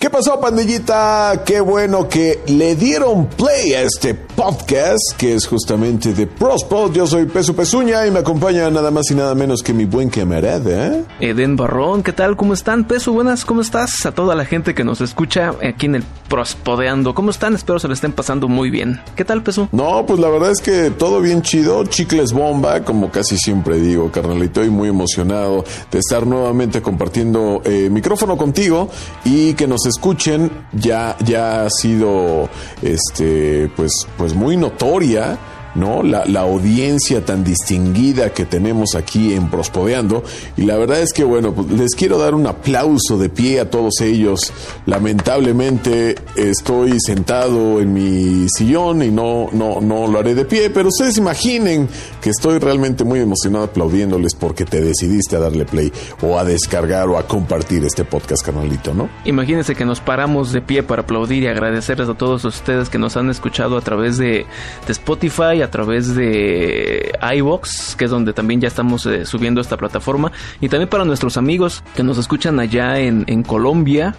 ¿Qué pasó, pandillita? Qué bueno que le dieron play a este podcast que es justamente de Prospod. Yo soy Peso Pezuña y me acompaña nada más y nada menos que mi buen camarada. ¿eh? Eden Barrón, ¿qué tal? ¿Cómo están? Peso, buenas, ¿cómo estás? A toda la gente que nos escucha aquí en el Prospodeando. ¿Cómo están? Espero se le estén pasando muy bien. ¿Qué tal, Peso? No, pues la verdad es que todo bien chido. Chicles bomba, como casi siempre digo, carnalito. Y muy emocionado de estar nuevamente compartiendo eh, micrófono contigo y que nos escuchen ya, ya ha sido este pues, pues muy notoria ¿no? La, la, audiencia tan distinguida que tenemos aquí en Prospodeando. Y la verdad es que, bueno, pues les quiero dar un aplauso de pie a todos ellos. Lamentablemente estoy sentado en mi sillón y no, no, no lo haré de pie, pero ustedes imaginen que estoy realmente muy emocionado aplaudiéndoles porque te decidiste a darle play o a descargar o a compartir este podcast, canalito, ¿no? Imagínense que nos paramos de pie para aplaudir y agradecerles a todos ustedes que nos han escuchado a través de, de Spotify, a través de iBox, que es donde también ya estamos eh, subiendo esta plataforma, y también para nuestros amigos que nos escuchan allá en, en Colombia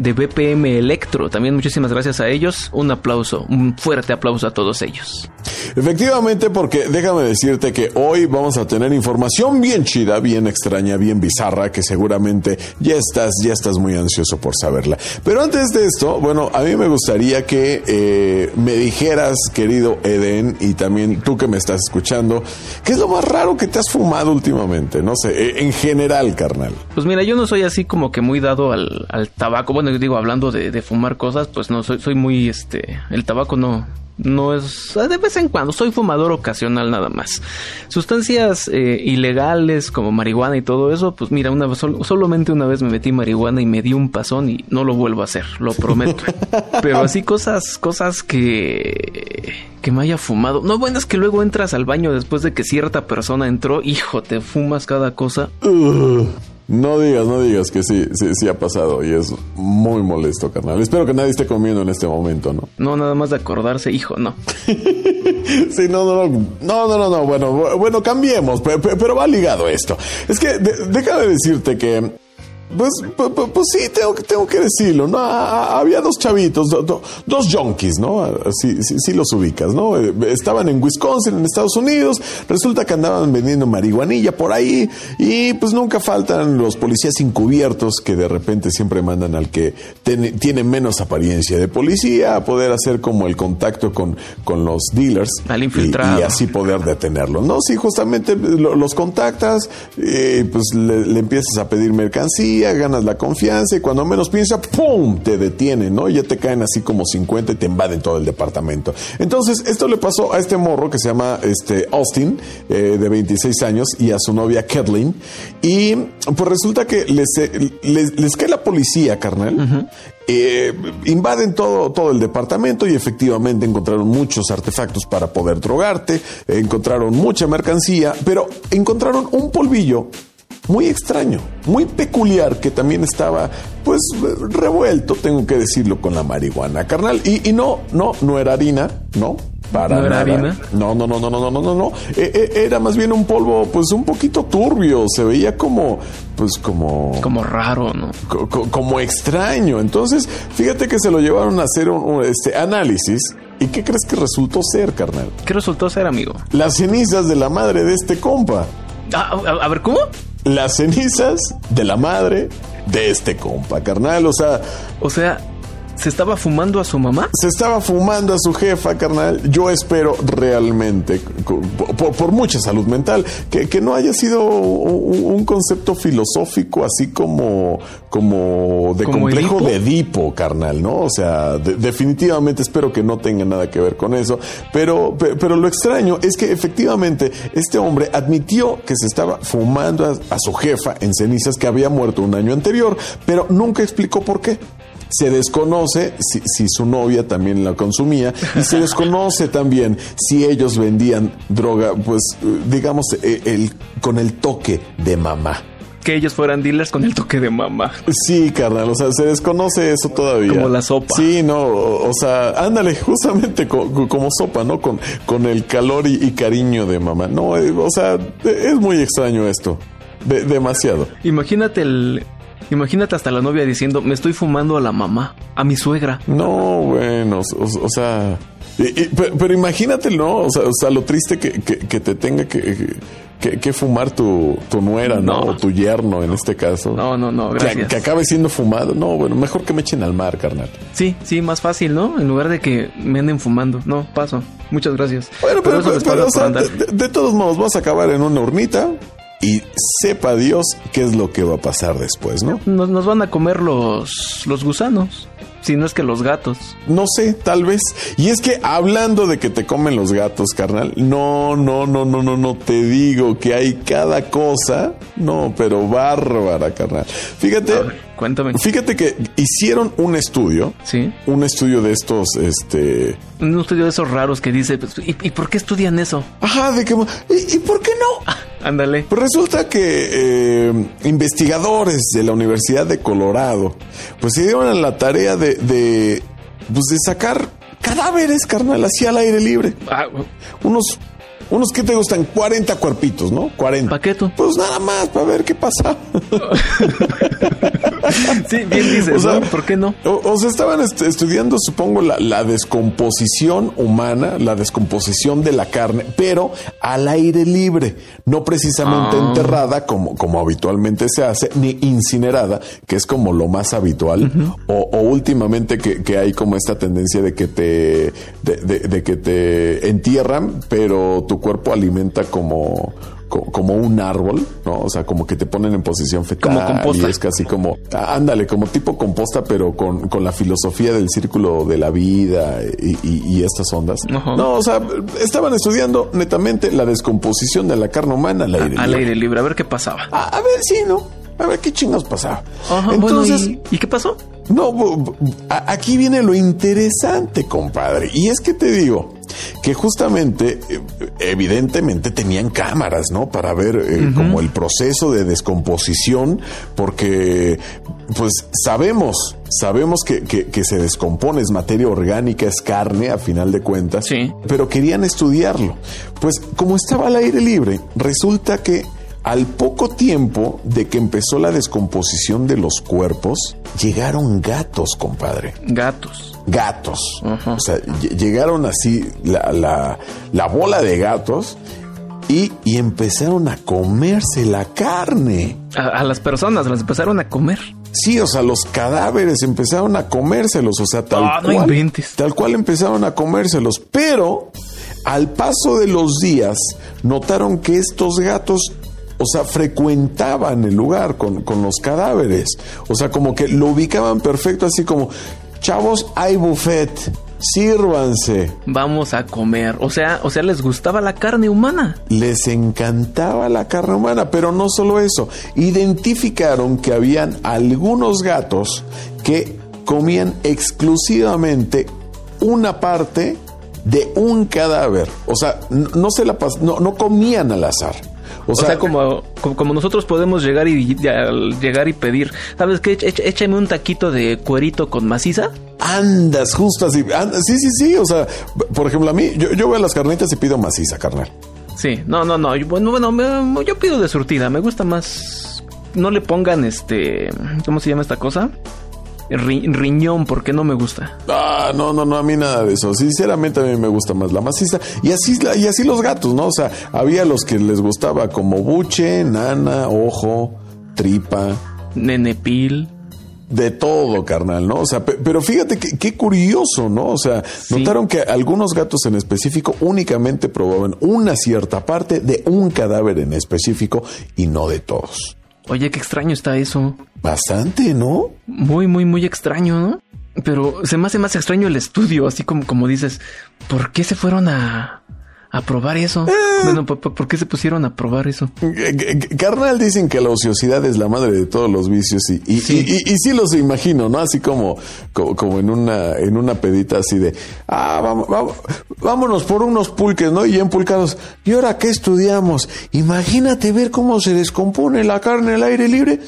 de BPM Electro. También muchísimas gracias a ellos. Un aplauso, un fuerte aplauso a todos ellos. Efectivamente, porque déjame decirte que hoy vamos a tener información bien chida, bien extraña, bien bizarra, que seguramente ya estás, ya estás muy ansioso por saberla. Pero antes de esto, bueno, a mí me gustaría que eh, me dijeras, querido Eden, y también tú que me estás escuchando, ¿qué es lo más raro que te has fumado últimamente? No sé, eh, en general, carnal. Pues mira, yo no soy así como que muy dado al, al tabaco. Bueno, digo, hablando de, de, fumar cosas, pues no, soy, soy muy, este, el tabaco no, no es, de vez en cuando, soy fumador ocasional nada más. Sustancias eh, ilegales como marihuana y todo eso, pues mira, una sol, solamente una vez me metí marihuana y me di un pasón y no lo vuelvo a hacer, lo prometo. Pero así cosas, cosas que que me haya fumado. No, bueno, es que luego entras al baño después de que cierta persona entró, hijo, te fumas cada cosa. Uh. No digas, no digas que sí, sí, sí ha pasado y es muy molesto, carnal. Espero que nadie esté comiendo en este momento, ¿no? No, nada más de acordarse, hijo, no. sí, no, no, no, no, no, no, no, bueno, bueno, cambiemos, pero, pero va ligado esto. Es que de, déjame decirte que pues, pues, pues, sí, tengo, tengo que decirlo, ¿no? Había dos chavitos, do, do, dos junkies, ¿no? Sí, sí, sí, los ubicas, ¿no? Estaban en Wisconsin, en Estados Unidos, resulta que andaban vendiendo marihuanilla por ahí y pues nunca faltan los policías encubiertos que de repente siempre mandan al que ten, tiene menos apariencia de policía a poder hacer como el contacto con, con los dealers. Al infiltrado. Y, y así poder detenerlos, ¿no? Sí, justamente los contactas, eh, pues le, le empiezas a pedir mercancía ganas la confianza y cuando menos piensa, ¡pum! te detienen, ¿no? Y ya te caen así como 50 y te invaden todo el departamento. Entonces, esto le pasó a este morro que se llama este, Austin, eh, de 26 años, y a su novia Kathleen. Y pues resulta que les, les, les cae la policía, carnal. Uh -huh. Eh, invaden todo, todo el departamento y efectivamente encontraron muchos artefactos para poder drogarte, encontraron mucha mercancía, pero encontraron un polvillo muy extraño, muy peculiar, que también estaba pues revuelto, tengo que decirlo, con la marihuana, carnal. Y, y no, no, no era harina, no, para ¿No era nada. harina? No, no, no, no, no, no, no, no. Eh, eh, era más bien un polvo, pues un poquito turbio. Se veía como, pues como. Como raro, ¿no? Co co como extraño. Entonces, fíjate que se lo llevaron a hacer un, un este, análisis. ¿Y qué crees que resultó ser, carnal? ¿Qué resultó ser, amigo? Las cenizas de la madre de este compa. a, a, a ver, ¿cómo? Las cenizas de la madre de este compa, carnal. O sea. O sea, ¿se estaba fumando a su mamá? Se estaba fumando a su jefa, carnal. Yo espero realmente, por, por mucha salud mental, que, que, no haya sido un, un concepto filosófico así como, como de ¿Como complejo Edipo? de Edipo, carnal, ¿no? O sea, de, definitivamente espero que no tenga nada que ver con eso. Pero, pero lo extraño es que efectivamente este hombre admitió que se estaba fumando a, a su jefa en cenizas que había muerto un año anterior, pero nunca explicó por qué se desconoce si, si, su novia también la consumía y se desconoce también si ellos vendían droga, pues digamos, el, el, con el toque de mamá. Que ellos fueran dealers con el toque de mamá. Sí, carnal, o sea, se desconoce eso todavía. Como la sopa. Sí, no, o, o sea, ándale, justamente como, como sopa, ¿no? Con, con el calor y, y, cariño de mamá. No, eh, o sea, es muy extraño esto. De, demasiado. Imagínate el, Imagínate hasta la novia diciendo, me estoy fumando a la mamá, a mi suegra. No, bueno, o, sea... pero, imagínate, ¿no? O sea, lo triste que, que, te tenga que, que, fumar tu, tu nuera, ¿no? O tu yerno en este caso. No, no, no, gracias. Que, acabe siendo fumado. No, bueno, mejor que me echen al mar, carnal. Sí, sí, más fácil, ¿no? En lugar de que me anden fumando. No, paso. Muchas gracias. Bueno, pero, o sea, de, todos modos, vas a acabar en una hornita y sepa Dios qué es lo que va a pasar después, ¿no? Nos, nos van a comer los, los gusanos. Si no es que los gatos. No sé, tal vez. Y es que hablando de que te comen los gatos, carnal, no, no, no, no, no, no te digo que hay cada cosa. No, pero bárbara, carnal. Fíjate. cuéntame. Fíjate que hicieron un estudio. Sí. Un estudio de estos, este. Un estudio de esos raros que dice, pues, ¿y, por qué estudian eso? Ajá, de que. ¿Y, por qué no? Ándale. Pues resulta que eh, investigadores de la Universidad de Colorado, pues se dieron a la tarea de de, pues de sacar cadáveres, carnal, así al aire libre. Ah, unos unos que te gustan 40 cuerpitos, ¿no? 40. Paqueto. Pues nada más para ver qué pasa. sí, bien dices, o ¿Por qué no? O, sea, estaban estudiando, supongo, la, descomposición humana, la descomposición de la carne, pero al aire libre, no precisamente ah. enterrada como, como habitualmente se hace, ni incinerada, que es como lo más habitual, o, últimamente que, hay como esta tendencia de que te, de que te entierran, pero tu cuerpo alimenta como como un árbol, ¿no? O sea, como que te ponen en posición fetal. Como composta. Y es casi como, ándale, como tipo composta, pero con, con la filosofía del círculo de la vida y, estas ondas. No, o sea, estaban estudiando netamente la descomposición de la carne humana al aire libre. Al aire libre, a ver qué pasaba. A, ver, sí, ¿no? A ver qué chingados pasaba. Entonces, ¿y qué pasó? No, aquí viene lo interesante, compadre. Y es que te digo, que justamente, eh, evidentemente tenían cámaras, ¿no? Para ver eh, como el proceso de descomposición, porque pues sabemos, sabemos que, que, se descompone, es materia orgánica, es carne a final de cuentas, sí. pero querían estudiarlo. Pues como estaba al aire libre, resulta que al poco tiempo de que empezó la descomposición de los cuerpos, llegaron gatos, compadre. Gatos gatos. O sea, llegaron así la, la, bola de gatos y, y, empezaron a comerse la carne. A, las personas las empezaron a comer. Sí, o sea, los cadáveres empezaron a comérselos, o sea, tal ah, cual. tal cual empezaron a comérselos, pero al paso de los días notaron que estos gatos o sea, frecuentaban el lugar con, con, los cadáveres. O sea, como que lo ubicaban perfecto, así como, Chavos, hay buffet. Sírvanse. Vamos a comer. O sea, o sea, les gustaba la carne humana. Les encantaba la carne humana, pero no solo eso. Identificaron que habían algunos gatos que comían exclusivamente una parte de un cadáver. O sea, no, se la no, no comían al azar. O, sea, como, como, nosotros podemos llegar y llegar y pedir, ¿sabes qué? échame un taquito de cuerito con maciza. Andas justo así. sí, sí, sí. O sea, por ejemplo, a mí, yo, yo veo las carnitas y pido maciza, carnal. Sí, no, no, no. Bueno, bueno, yo pido de surtida. Me gusta más. No le pongan este. ¿Cómo se llama esta cosa? Riñón, porque no me gusta. Ah, no, no, no, a mí nada de eso. Sinceramente a mí me gusta más la maciza. Y así, y así los gatos, ¿no? O sea, había los que les gustaba como buche, nana, ojo, tripa. Nenepil de todo, carnal, ¿no? O sea, pero fíjate qué curioso, ¿no? O sea, notaron que algunos gatos en específico únicamente probaban una cierta parte de un cadáver en específico y no de todos. Oye, qué extraño está eso. Bastante, ¿no? Muy, muy, muy extraño, ¿no? Pero se me hace más extraño el estudio, así como, como dices, ¿por qué se fueron a, a probar eso. Eh. Bueno, ¿por, qué se pusieron a probar eso? Carnal dicen que la ociosidad es la madre de todos los vicios y, y, sí. y, sí los imagino, ¿no? Así como, como, en una en una pedita así de, ah, vamos, vámonos por unos pulques, ¿no? Y empulcados. ¿Y ahora qué estudiamos? Imagínate ver cómo se descompone la carne al aire libre.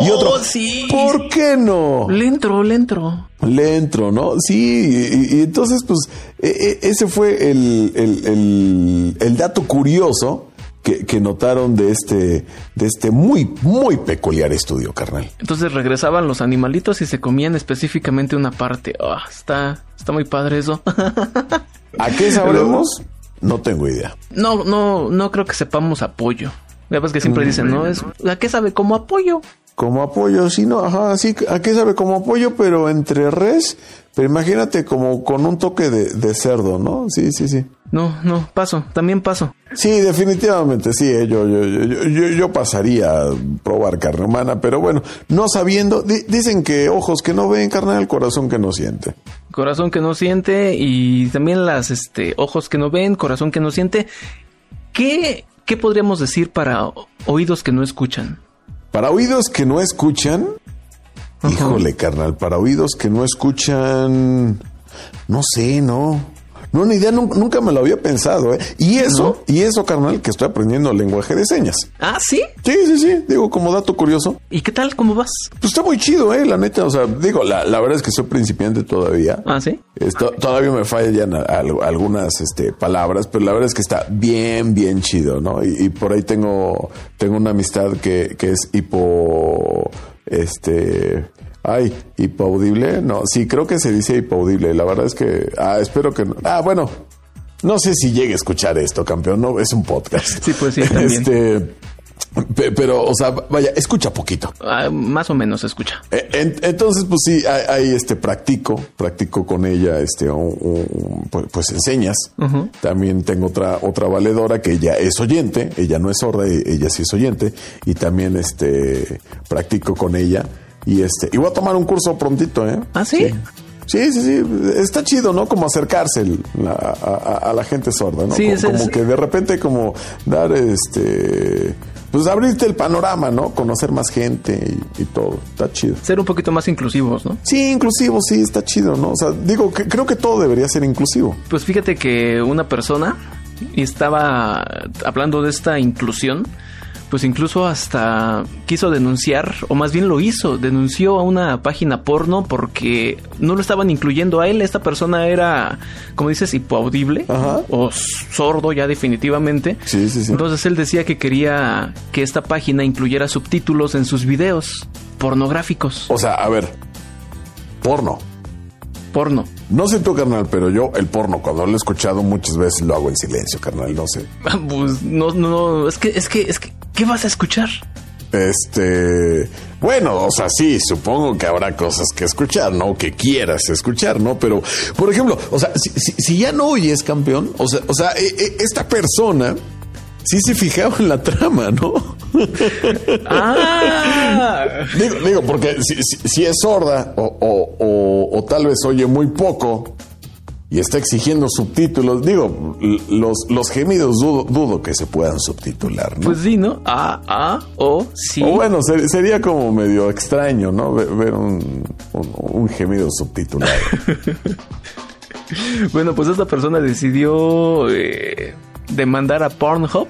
y otro, oh, sí. ¿por qué no? Le entro, le entro. Le entro, ¿no? Sí, y, entonces, pues, e, e, ese fue el, el, el, el dato curioso que, que notaron de este, de este muy, muy peculiar estudio, carnal. Entonces regresaban los animalitos y se comían específicamente una parte. Ah, está, está muy padre eso. ¿A qué sabremos? No tengo idea. No, no, no creo que sepamos apoyo. Ya ves que siempre dicen, ¿no? Es, ¿A qué sabe como apoyo? Como apoyo, sí, no, ajá, sí, ¿a qué sabe como apoyo? Pero entre res, pero imagínate como con un toque de, de cerdo, ¿no? Sí, sí, sí. No, no, paso, también paso. Sí, definitivamente, sí, eh, yo, yo, yo, yo, yo pasaría a probar carne humana, pero bueno, no sabiendo, di- dicen que ojos que no ven, carnal, corazón que no siente. Corazón que no siente y también las este, ojos que no ven, corazón que no siente. ¿Qué, qué podríamos decir para oídos que no escuchan? Para oídos que no escuchan, Ajá. híjole, carnal, para oídos que no escuchan, no sé, no. No, ni idea, nun- nunca me lo había pensado, ¿eh? Y eso, y eso, carnal, que estoy aprendiendo lenguaje de señas. Ah, ¿sí? Sí, sí, sí, digo, como dato curioso. ¿Y qué tal? ¿Cómo vas? Pues está muy chido, ¿eh? La neta, o sea, digo, la, la verdad es que soy principiante todavía. Ah, ¿sí? Esto- todavía me fallan a- algunas este, palabras, pero la verdad es que está bien, bien chido, ¿no? Y, y por ahí tengo, tengo una amistad que, que es hipo, este, ay, hipaudible, no, sí, creo que se dice hipaudible, la verdad es que, ah, espero que no, ah, bueno, no sé si llegue a escuchar esto, campeón, no, es un podcast. Sí, pues sí, también. Este, pe- pero, o sea, vaya, escucha poquito. Ah, más o menos escucha. En- entonces, pues sí, hay, este practico, practico con ella, este, un- un- pues, pues enseñas. También tengo otra otra valedora que ella es oyente, ella no es sorda, e- ella sí es oyente y también este practico con ella y este y voy a tomar un curso prontito, ¿eh? ¿Ah, sí? Sí, sí, sí, está chido, ¿no? Como acercarse el- a, a- a la gente sorda, ¿no? Sí, como, es- es- como que de repente como dar este pues abrirte el panorama, ¿no? Conocer más gente y, y todo. Está chido. Ser un poquito más inclusivos, ¿no? Sí, inclusivo, sí, está chido, ¿no? O sea, digo que creo que todo debería ser inclusivo. Pues fíjate que una persona estaba hablando de esta inclusión, pues incluso hasta quiso denunciar, o más bien lo hizo, denunció a una página porno porque no lo estaban incluyendo a él. Esta persona era, como dices, hipoaudible Ajá. o sordo ya definitivamente. Sí, sí, sí. Entonces él decía que quería que esta página incluyera subtítulos en sus videos pornográficos, O sea, a ver, porno. porno. No sé tú, carnal, pero yo el porno, cuando lo he escuchado muchas veces, lo hago en silencio, carnal, no sé. Pues no, no, es que, es que, es que, ¿qué vas a escuchar? Este, bueno, o sea, sí, supongo que habrá cosas que escuchar, ¿no? Que quieras escuchar, ¿no? Pero, por ejemplo, o sea, si, si- si ya no oyes campeón, o sea, o sea, e- e- esta persona sí se fijaba en la trama, ¿no? Ah, Digo, digo porque si, si- si es sorda o, o- o- o tal vez oye muy poco y está exigiendo subtítulos, digo, los, los gemidos dudo, dudo que se puedan subtitular, ¿no? pues sí, ¿no? A, A, O, sí. o bueno, ser- sería como medio extraño, ¿no? Ver, ver un, un- un gemido subtitulado. Bueno, pues esta persona decidió eh, demandar a Pornhub,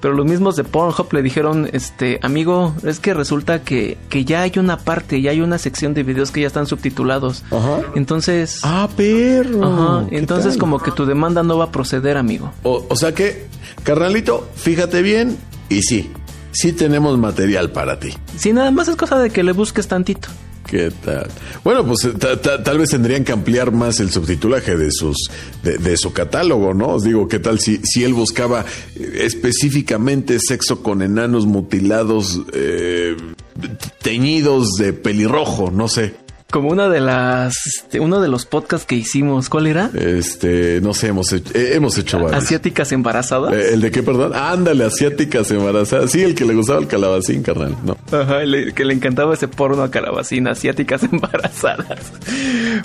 pero los mismos de Pornhub le dijeron, este, amigo, es que resulta que, que ya hay una parte, ya hay una sección de videos que ya están subtitulados. Ajá. Entonces, ah, perro. ajá, ¿Qué entonces tal? como que tu demanda no va a proceder, amigo. O, o sea que, carnalito, fíjate bien y sí, sí tenemos material para ti. Si nada más es cosa de que le busques tantito. ¿Qué tal? Bueno, pues ta- ta- tal vez tendrían que ampliar más el subtitulaje de sus de, su catálogo, ¿no? Os digo, ¿qué tal si, si él buscaba eh, específicamente sexo con enanos mutilados eh, teñidos de pelirrojo? No sé. Como una de las, este, uno de los podcasts que hicimos, ¿cuál era? Este, no sé, hemos hecho, eh, hemos hecho varios. Asiáticas embarazadas. Eh, ¿El de qué, perdón? Ándale, asiáticas embarazadas. Sí, el que le gustaba el calabacín, carnal. No. Ajá, le- que le encantaba ese porno a calabacín, asiáticas embarazadas.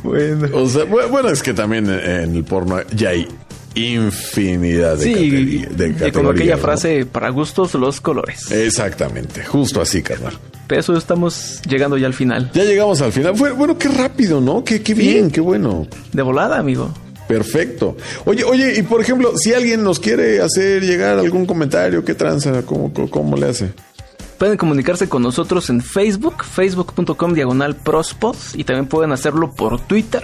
Bueno. O sea, bu- bueno, es que también en el porno ya hay infinidad de, Sí, de y como aquella ¿no? frase, para gustos los colores. Exactamente, justo así, carnal. Pero eso estamos llegando ya al final. Ya llegamos al final. Bueno, qué rápido, ¿no? Qué, qué bien, qué bueno. De volada, amigo. Perfecto. Oye, oye, y por ejemplo, si alguien nos quiere hacer llegar algún comentario, ¿qué tranza? ¿Cómo, cómo, cómo le hace? Pueden comunicarse con nosotros en Facebook, facebook.com diagonal prospod, y también pueden hacerlo por Twitter,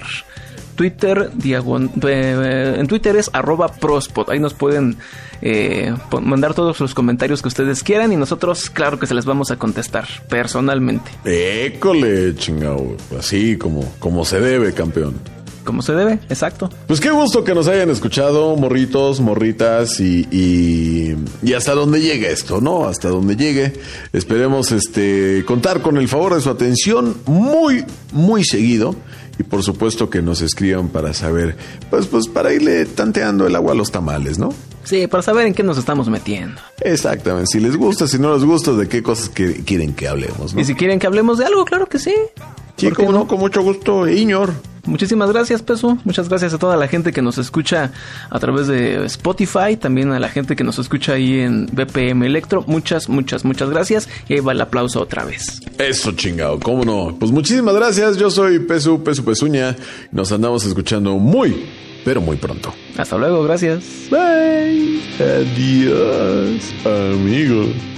Twitter, eh, en Twitter es arroba prospot. Ahí nos pueden eh, mandar todos los comentarios que ustedes quieran y nosotros, claro que se les vamos a contestar personalmente. École, chingado. Así como, como se debe, campeón como se debe, exacto. Pues qué gusto que nos hayan escuchado, morritos, morritas, y, y, hasta donde llegue esto, ¿no? Hasta donde llegue. Esperemos este contar con el favor de su atención muy, muy seguido. Y por supuesto que nos escriban para saber, pues, pues para irle tanteando el agua a los tamales, ¿no? Sí, para saber en qué nos estamos metiendo. Exactamente. Si les gusta, si no les gusta, de qué cosas que quieren que hablemos, ¿no? Y si quieren que hablemos de algo, claro que sí. Sí, como no? con mucho gusto, Iñor. Muchísimas gracias, Peso. Muchas gracias a toda la gente que nos escucha a través de Spotify, también a la gente que nos escucha ahí en BPM Electro. Muchas, muchas, muchas gracias. Y ahí va el aplauso otra vez. Eso, chingado, cómo no. Pues muchísimas gracias. Yo soy Pesu, Pesu Pesuña. Nos andamos escuchando muy, pero muy pronto. Hasta luego, gracias. Bye. Adiós, amigos.